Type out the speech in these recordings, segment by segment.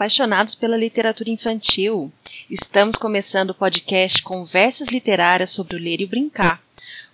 apaixonados pela literatura infantil. Estamos começando o podcast Conversas Literárias sobre o Ler e o Brincar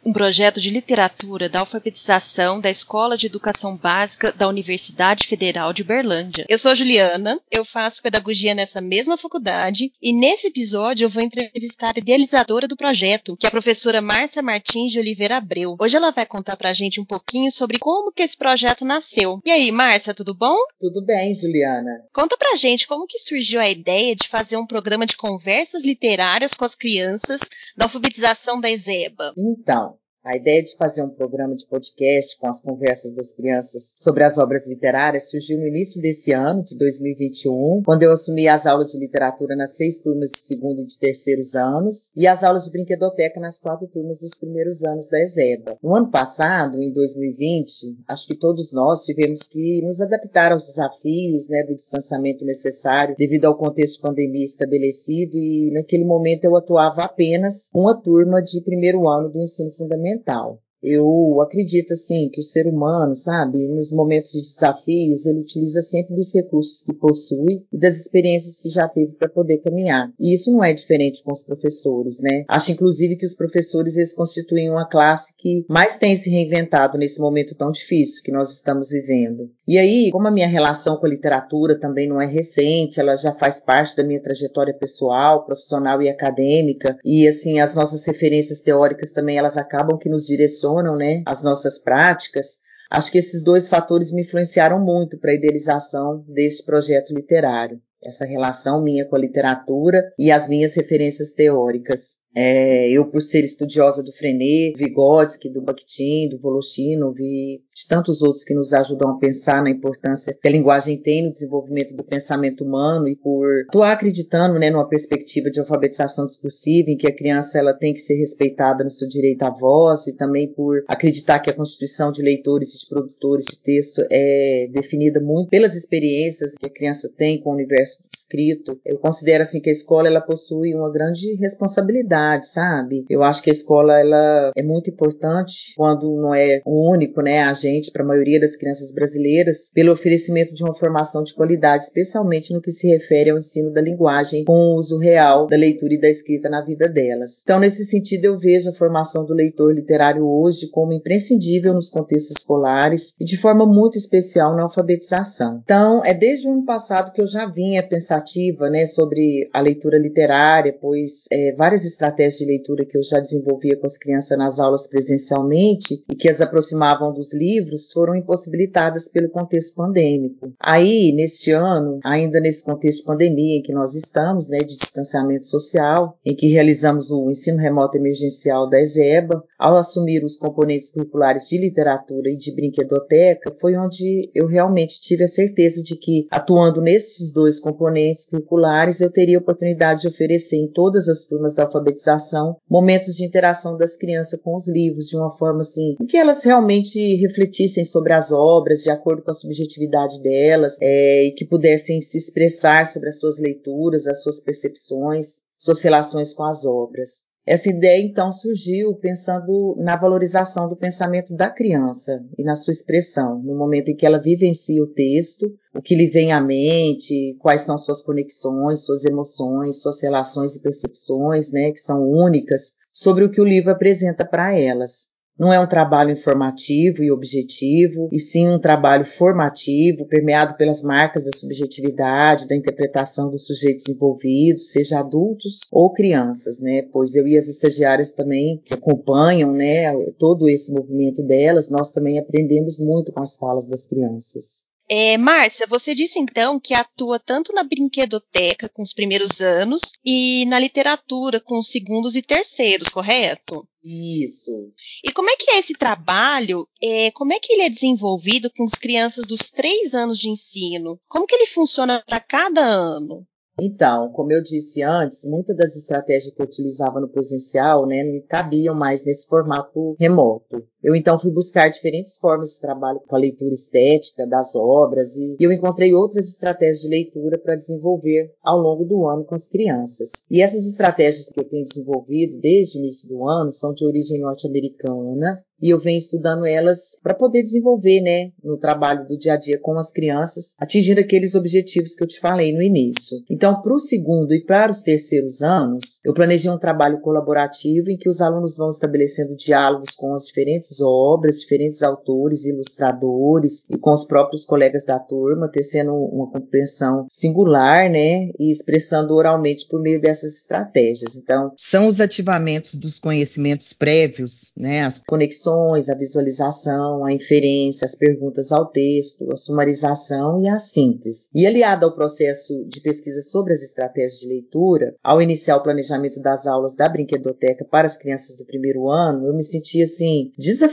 um projeto de literatura da alfabetização da Escola de Educação Básica da Universidade Federal de Berlândia. Eu sou a Juliana, eu faço pedagogia nessa mesma faculdade e nesse episódio eu vou entrevistar a idealizadora do projeto, que é a professora Márcia Martins de Oliveira Abreu. Hoje ela vai contar pra gente um pouquinho sobre como que esse projeto nasceu. E aí, Márcia, tudo bom? Tudo bem, Juliana. Conta pra gente como que surgiu a ideia de fazer um programa de conversas literárias com as crianças da alfabetização da ESEBA. Então, a ideia de fazer um programa de podcast com as conversas das crianças sobre as obras literárias surgiu no início desse ano, de 2021, quando eu assumi as aulas de literatura nas seis turmas de segundo e de terceiros anos e as aulas de brinquedoteca nas quatro turmas dos primeiros anos da ESEBA. No ano passado, em 2020, acho que todos nós tivemos que nos adaptar aos desafios né, do distanciamento necessário devido ao contexto de pandemia estabelecido e naquele momento eu atuava apenas uma turma de primeiro ano do ensino fundamental mental. Eu acredito assim que o ser humano, sabe, nos momentos de desafios, ele utiliza sempre dos recursos que possui e das experiências que já teve para poder caminhar. E isso não é diferente com os professores, né? Acho inclusive que os professores eles constituem uma classe que mais tem se reinventado nesse momento tão difícil que nós estamos vivendo. E aí, como a minha relação com a literatura também não é recente, ela já faz parte da minha trajetória pessoal, profissional e acadêmica, e assim, as nossas referências teóricas também elas acabam que nos direcionam, né, as nossas práticas. Acho que esses dois fatores me influenciaram muito para a idealização desse projeto literário. Essa relação minha com a literatura e as minhas referências teóricas. É, eu, por ser estudiosa do Frenet, Vygotsky, do Bakhtin, do Voloshinov vi de tantos outros que nos ajudam a pensar na importância que a linguagem tem no desenvolvimento do pensamento humano e por atuar acreditando né, numa perspectiva de alfabetização discursiva em que a criança ela tem que ser respeitada no seu direito à voz e também por acreditar que a constituição de leitores e de produtores de texto é definida muito pelas experiências que a criança tem com o universo escrito. Eu considero assim que a escola ela possui uma grande responsabilidade sabe? Eu acho que a escola ela é muito importante quando não é o único, né, agente para a maioria das crianças brasileiras, pelo oferecimento de uma formação de qualidade, especialmente no que se refere ao ensino da linguagem com o uso real da leitura e da escrita na vida delas. Então, nesse sentido, eu vejo a formação do leitor literário hoje como imprescindível nos contextos escolares e de forma muito especial na alfabetização. Então, é desde o ano passado que eu já vinha pensativa, né, sobre a leitura literária, pois é, várias estratégias estratégias de leitura que eu já desenvolvia com as crianças nas aulas presencialmente e que as aproximavam dos livros foram impossibilitadas pelo contexto pandêmico. Aí, neste ano, ainda nesse contexto de pandemia em que nós estamos, né, de distanciamento social, em que realizamos o ensino remoto emergencial da ESEBA, ao assumir os componentes curriculares de literatura e de brinquedoteca, foi onde eu realmente tive a certeza de que, atuando nesses dois componentes curriculares, eu teria a oportunidade de oferecer em todas as turmas da alfabetização alfabetização, momentos de interação das crianças com os livros, de uma forma assim, em que elas realmente refletissem sobre as obras de acordo com a subjetividade delas é, e que pudessem se expressar sobre as suas leituras, as suas percepções, suas relações com as obras. Essa ideia então surgiu pensando na valorização do pensamento da criança e na sua expressão, no momento em que ela vivencia o texto, o que lhe vem à mente, quais são suas conexões, suas emoções, suas relações e percepções, né, que são únicas, sobre o que o livro apresenta para elas. Não é um trabalho informativo e objetivo, e sim um trabalho formativo, permeado pelas marcas da subjetividade, da interpretação dos sujeitos envolvidos, seja adultos ou crianças, né? Pois eu e as estagiárias também que acompanham, né, todo esse movimento delas, nós também aprendemos muito com as falas das crianças. É, Márcia, você disse então que atua tanto na brinquedoteca com os primeiros anos e na literatura com os segundos e terceiros, correto? Isso. E como é que é esse trabalho? É, como é que ele é desenvolvido com as crianças dos três anos de ensino? Como que ele funciona para cada ano? Então, como eu disse antes, muitas das estratégias que eu utilizava no presencial, né, não cabiam mais nesse formato remoto. Eu então fui buscar diferentes formas de trabalho com a leitura estética das obras e eu encontrei outras estratégias de leitura para desenvolver ao longo do ano com as crianças. E essas estratégias que eu tenho desenvolvido desde o início do ano são de origem norte-americana e eu venho estudando elas para poder desenvolver, né, no trabalho do dia a dia com as crianças, atingindo aqueles objetivos que eu te falei no início. Então, para o segundo e para os terceiros anos, eu planejei um trabalho colaborativo em que os alunos vão estabelecendo diálogos com as diferentes obras, diferentes autores, ilustradores e com os próprios colegas da turma, tecendo uma compreensão singular, né, e expressando oralmente por meio dessas estratégias. Então, são os ativamentos dos conhecimentos prévios, né, as conexões a visualização, a inferência, as perguntas ao texto, a sumarização e a síntese. E aliado ao processo de pesquisa sobre as estratégias de leitura, ao iniciar o planejamento das aulas da brinquedoteca para as crianças do primeiro ano, eu me senti assim desafiada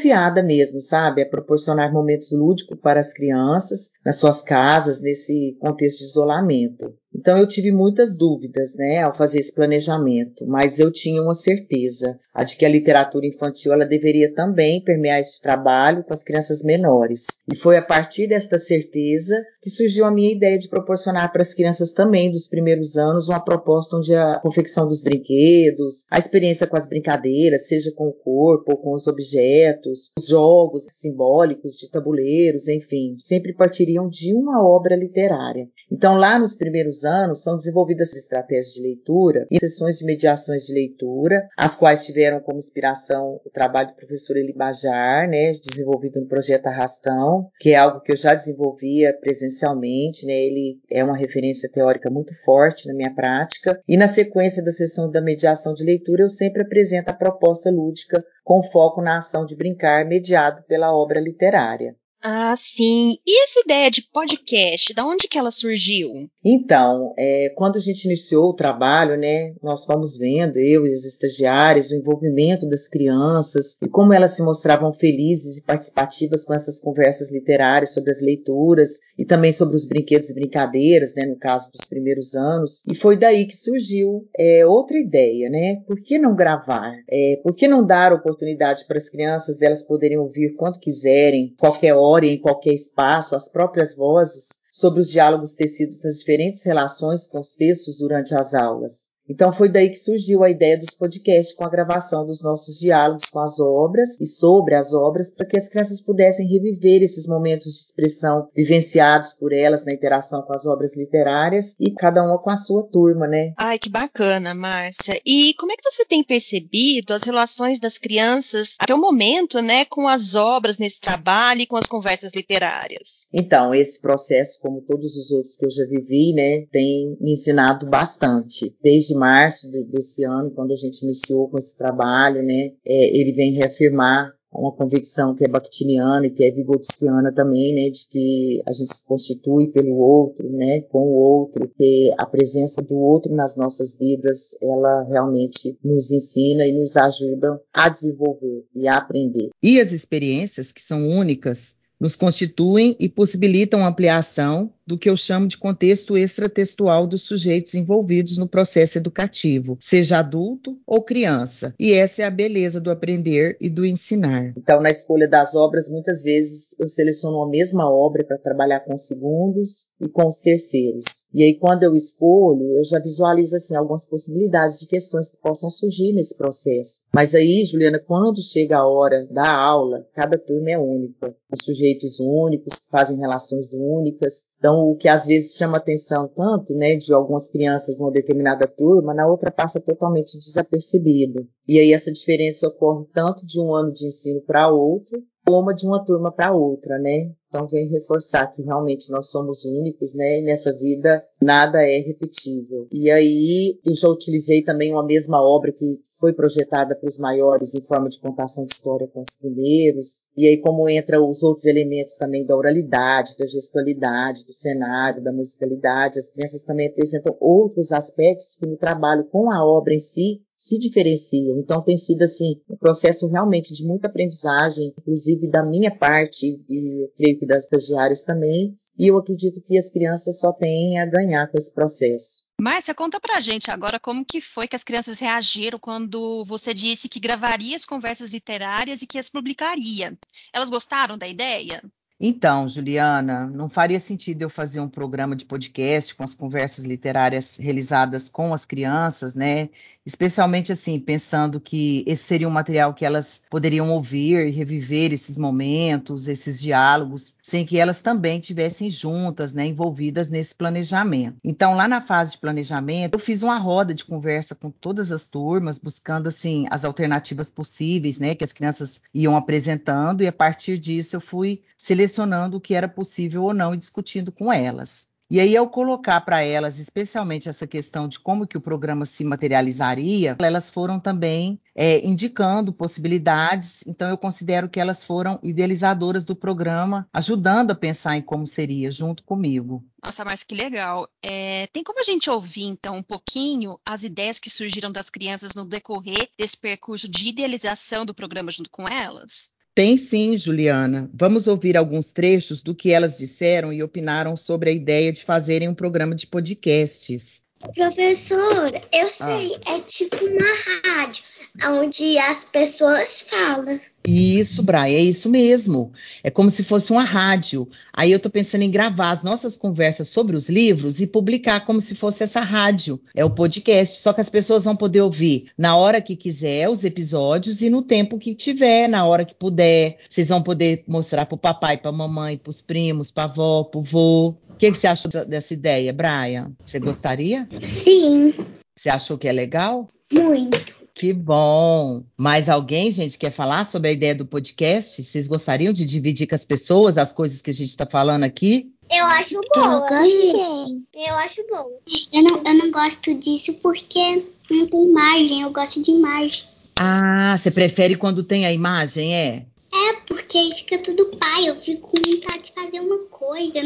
mesmo, sabe, a proporcionar momentos lúdicos para as crianças nas suas casas nesse contexto de isolamento. Então eu tive muitas dúvidas, né, ao fazer esse planejamento, mas eu tinha uma certeza, a de que a literatura infantil ela deveria também permear esse trabalho com as crianças menores. E foi a partir desta certeza que surgiu a minha ideia de proporcionar para as crianças também dos primeiros anos uma proposta onde a confecção dos brinquedos, a experiência com as brincadeiras, seja com o corpo ou com os objetos, os jogos simbólicos de tabuleiros, enfim, sempre partiriam de uma obra literária. Então lá nos primeiros anos são desenvolvidas estratégias de leitura e sessões de mediações de leitura, as quais tiveram como inspiração o trabalho do professor Eli Bajar, né, desenvolvido no projeto Arrastão, que é algo que eu já desenvolvia presencialmente, né, ele é uma referência teórica muito forte na minha prática, e na sequência da sessão da mediação de leitura eu sempre apresento a proposta lúdica com foco na ação de brincar mediado pela obra literária. Ah, sim. E essa ideia de podcast, da onde que ela surgiu? Então, é, quando a gente iniciou o trabalho, né, nós fomos vendo, eu e as estagiárias, o envolvimento das crianças e como elas se mostravam felizes e participativas com essas conversas literárias sobre as leituras e também sobre os brinquedos e brincadeiras, né, no caso dos primeiros anos. E foi daí que surgiu é, outra ideia, né? Por que não gravar? É, por que não dar oportunidade para as crianças delas poderem ouvir quanto quiserem, qualquer hora? Em qualquer espaço, as próprias vozes sobre os diálogos tecidos nas diferentes relações com os textos durante as aulas. Então foi daí que surgiu a ideia dos podcasts com a gravação dos nossos diálogos com as obras e sobre as obras para que as crianças pudessem reviver esses momentos de expressão vivenciados por elas na interação com as obras literárias e cada uma com a sua turma, né? Ai, que bacana, Márcia. E como é que você tem percebido as relações das crianças até o momento, né, com as obras nesse trabalho e com as conversas literárias? Então, esse processo, como todos os outros que eu já vivi, né, tem me ensinado bastante. Desde de março de, desse ano, quando a gente iniciou com esse trabalho, né, é, ele vem reafirmar uma convicção que é bakhtiniana e que é vigotskiana também, né, de que a gente se constitui pelo outro, né, com o outro, que a presença do outro nas nossas vidas, ela realmente nos ensina e nos ajuda a desenvolver e a aprender. E as experiências que são únicas nos constituem e possibilitam ampliação do que eu chamo de contexto extratextual dos sujeitos envolvidos no processo educativo, seja adulto ou criança. E essa é a beleza do aprender e do ensinar. Então, na escolha das obras, muitas vezes eu seleciono a mesma obra para trabalhar com os segundos e com os terceiros. E aí, quando eu escolho, eu já visualizo assim algumas possibilidades de questões que possam surgir nesse processo. Mas aí, Juliana, quando chega a hora da aula, cada turma é única, com sujeitos únicos, que fazem relações únicas, então, o que às vezes chama atenção tanto, né, de algumas crianças numa determinada turma, na outra passa totalmente desapercebido. E aí essa diferença ocorre tanto de um ano de ensino para outro, como de uma turma para outra, né? Então vem reforçar que realmente nós somos únicos, né? E nessa vida nada é repetível. E aí eu já utilizei também uma mesma obra que foi projetada para os maiores em forma de contação de história com os primeiros. E aí como entra os outros elementos também da oralidade, da gestualidade, do cenário, da musicalidade, as crianças também apresentam outros aspectos que no trabalho com a obra em si se diferenciam. Então tem sido assim um processo realmente de muita aprendizagem, inclusive da minha parte e creio que das estagiárias também. E eu acredito que as crianças só têm a ganhar com esse processo. Márcia, conta pra gente agora como que foi que as crianças reagiram quando você disse que gravaria as conversas literárias e que as publicaria. Elas gostaram da ideia? Então, Juliana, não faria sentido eu fazer um programa de podcast com as conversas literárias realizadas com as crianças, né? Especialmente assim, pensando que esse seria um material que elas poderiam ouvir e reviver esses momentos, esses diálogos, sem que elas também tivessem juntas, né, envolvidas nesse planejamento. Então, lá na fase de planejamento, eu fiz uma roda de conversa com todas as turmas, buscando assim as alternativas possíveis, né, que as crianças iam apresentando e a partir disso eu fui selecionando o que era possível ou não e discutindo com elas. E aí, ao colocar para elas, especialmente essa questão de como que o programa se materializaria, elas foram também é, indicando possibilidades. Então, eu considero que elas foram idealizadoras do programa, ajudando a pensar em como seria, junto comigo. Nossa, mas que legal. É, tem como a gente ouvir, então, um pouquinho as ideias que surgiram das crianças no decorrer desse percurso de idealização do programa junto com elas? Tem sim, Juliana. Vamos ouvir alguns trechos do que elas disseram e opinaram sobre a ideia de fazerem um programa de podcasts. Professora, eu ah. sei, ah. é tipo uma rádio, onde as pessoas falam. Isso, Brian, é isso mesmo. É como se fosse uma rádio. Aí eu tô pensando em gravar as nossas conversas sobre os livros e publicar como se fosse essa rádio. É o podcast, só que as pessoas vão poder ouvir na hora que quiser os episódios e no tempo que tiver, na hora que puder. Vocês vão poder mostrar pro papai, pra mamãe, pros primos, pra avó, pro vô. O que, que você achou dessa ideia, Brian? Você gostaria? Sim. Você achou que é legal? Muito. Que bom! Mais alguém, gente, quer falar sobre a ideia do podcast? Vocês gostariam de dividir com as pessoas as coisas que a gente está falando aqui? Eu acho bom. Eu gostei. Eu acho bom. Eu não, eu não gosto disso porque não tem imagem. Eu gosto de imagem. Ah, você prefere quando tem a imagem, é? É, porque aí fica tudo pai. Eu fico com vontade de fazer uma coisa. Eu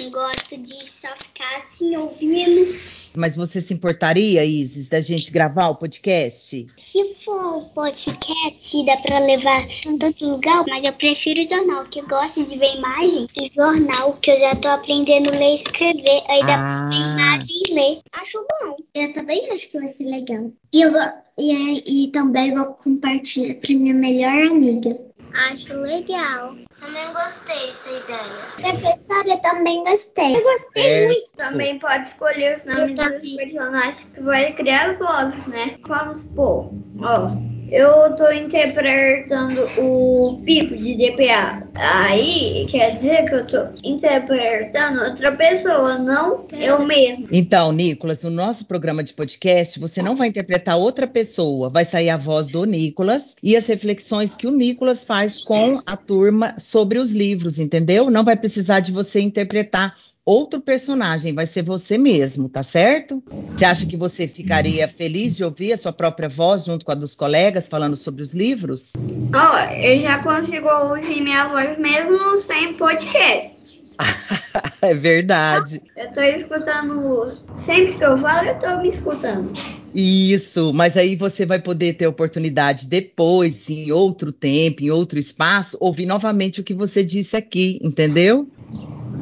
não gosto de só ficar assim ouvindo mas você se importaria, Isis, da gente gravar o podcast? Se for podcast, dá para levar em todo lugar, mas eu prefiro jornal, que eu gosto de ver imagem e jornal, que eu já tô aprendendo a ler e escrever. Aí dá ah. pra ver imagem e ler. Acho bom. Eu também acho que vai ser legal. E, eu, e, e também vou compartilhar pra minha melhor amiga. Acho legal. Também gostei dessa ideia. Professora, eu também gostei. Eu gostei é. muito. Também pode escolher os nomes dos personagens que vai criar as vozes, né? Vamos supor, ó, eu tô interpretando o Pico de DPA. Aí quer dizer que eu tô interpretando outra pessoa, não eu mesmo. Então, Nicolas, no nosso programa de podcast, você não vai interpretar outra pessoa, vai sair a voz do Nicolas e as reflexões que o Nicolas faz com a turma sobre os livros, entendeu? Não vai precisar de você interpretar outro personagem, vai ser você mesmo, tá certo? Você acha que você ficaria feliz de ouvir a sua própria voz junto com a dos colegas falando sobre os livros? Oh, eu já consigo ouvir minha voz mesmo sem podcast. é verdade. Eu tô escutando. Sempre que eu falo, eu tô me escutando. Isso, mas aí você vai poder ter oportunidade depois, em outro tempo, em outro espaço, ouvir novamente o que você disse aqui, entendeu?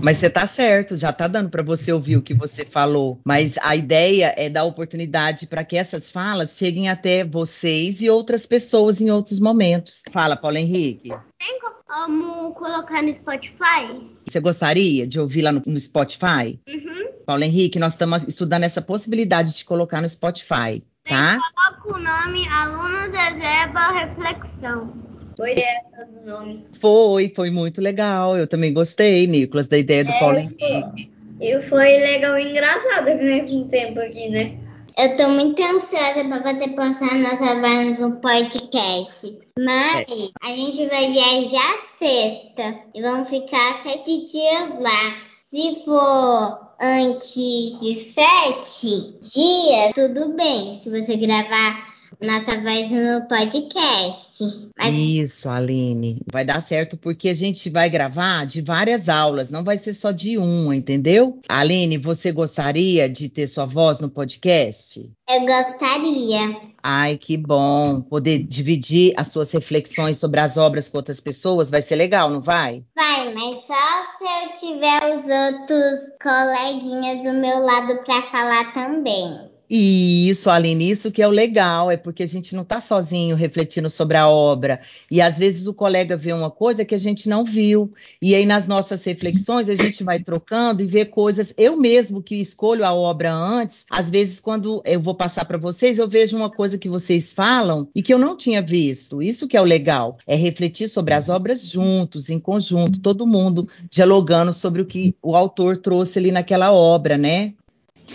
Mas você tá certo, já tá dando para você ouvir o que você falou. Mas a ideia é dar oportunidade para que essas falas cheguem até vocês e outras pessoas em outros momentos. Fala, Paulo Henrique. Tem como colocar no Spotify? Você gostaria de ouvir lá no, no Spotify? Uhum. Paulo Henrique, nós estamos estudando essa possibilidade de colocar no Spotify, tá? Coloca o nome Alunos Reserva Reflexão. Foi essa do nome. Foi, foi muito legal. Eu também gostei, Nicolas, da ideia do é, Paulo Henrique. E foi legal e engraçado ao mesmo tempo aqui, né? Eu tô muito ansiosa para você postar nossa voz no podcast. Mas é. a gente vai viajar sexta e vamos ficar sete dias lá. Se for antes de sete dias, tudo bem. Se você gravar nossa voz no podcast. Mas... Isso, Aline. Vai dar certo porque a gente vai gravar de várias aulas, não vai ser só de uma, entendeu? Aline, você gostaria de ter sua voz no podcast? Eu gostaria. Ai, que bom. Poder dividir as suas reflexões sobre as obras com outras pessoas vai ser legal, não vai? Vai, mas só se eu tiver os outros coleguinhas do meu lado para falar também. E isso, Aline, isso que é o legal, é porque a gente não está sozinho refletindo sobre a obra. E às vezes o colega vê uma coisa que a gente não viu. E aí, nas nossas reflexões, a gente vai trocando e vê coisas. Eu mesmo que escolho a obra antes, às vezes, quando eu vou passar para vocês, eu vejo uma coisa que vocês falam e que eu não tinha visto. Isso que é o legal, é refletir sobre as obras juntos, em conjunto, todo mundo dialogando sobre o que o autor trouxe ali naquela obra, né?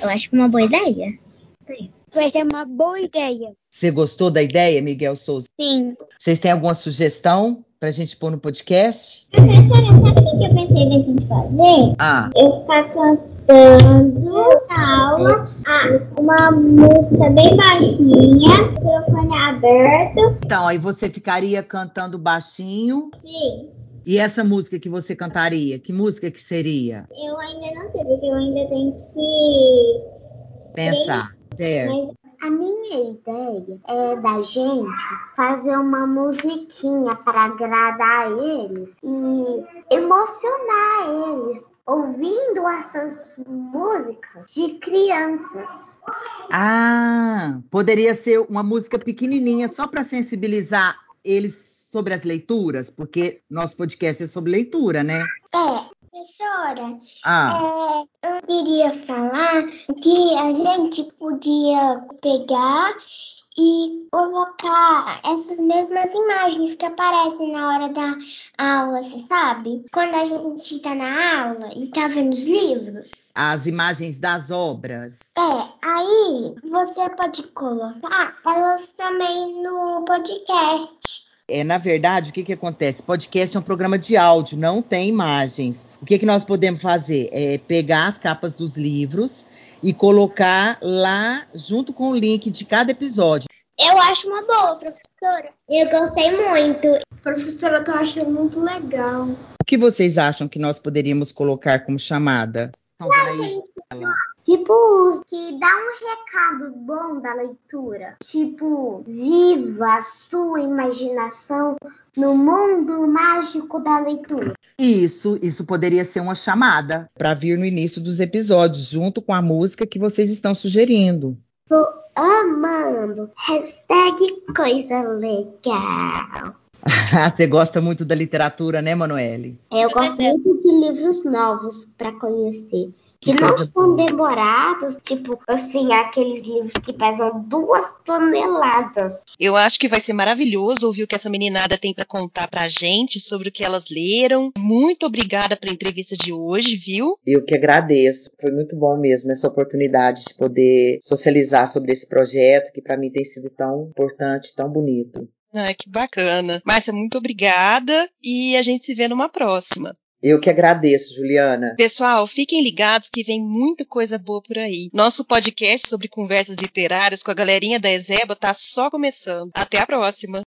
Eu acho uma boa ideia. Vai ser uma boa ideia. Você gostou da ideia, Miguel Souza? Sim. Vocês têm alguma sugestão pra gente pôr no podcast? Professora, sabe o que eu pensei da gente fazer? Ah. Eu ficar cantando na aula ah, uma música bem baixinha, microfone aberto. Então, aí você ficaria cantando baixinho. Sim. E essa música que você cantaria, que música que seria? Eu ainda não sei, porque eu ainda tenho que pensar. Certo. A minha ideia é da gente fazer uma musiquinha para agradar eles e emocionar eles ouvindo essas músicas de crianças. Ah, poderia ser uma música pequenininha só para sensibilizar eles sobre as leituras, porque nosso podcast é sobre leitura, né? É, Professora, ah. é, eu queria falar que a gente podia pegar e colocar essas mesmas imagens que aparecem na hora da aula, você sabe? Quando a gente está na aula e está vendo os livros. As imagens das obras. É, aí você pode colocar elas também no podcast. É, na verdade, o que, que acontece? Podcast é um programa de áudio, não tem imagens. O que, que nós podemos fazer? É pegar as capas dos livros e colocar lá junto com o link de cada episódio. Eu acho uma boa, professora. Eu gostei muito. Professora, eu tô achando muito legal. O que vocês acham que nós poderíamos colocar como chamada? Então, Não, gente, Tipo, que dá um recado bom da leitura. Tipo, viva a sua imaginação no mundo mágico da leitura. Isso, isso poderia ser uma chamada para vir no início dos episódios, junto com a música que vocês estão sugerindo. Tô amando. Hashtag coisa legal. Você gosta muito da literatura, né, Manoele? Eu gosto muito de livros novos para conhecer que não são demorados, tipo assim, aqueles livros que pesam duas toneladas. Eu acho que vai ser maravilhoso ouvir o que essa meninada tem para contar pra gente sobre o que elas leram. Muito obrigada pela entrevista de hoje, viu? Eu que agradeço. Foi muito bom mesmo essa oportunidade de poder socializar sobre esse projeto que para mim tem sido tão importante, tão bonito. Ah, que bacana. Márcia, muito obrigada e a gente se vê numa próxima. Eu que agradeço, Juliana. Pessoal, fiquem ligados que vem muita coisa boa por aí. Nosso podcast sobre conversas literárias com a galerinha da Ezeba tá só começando. Até a próxima.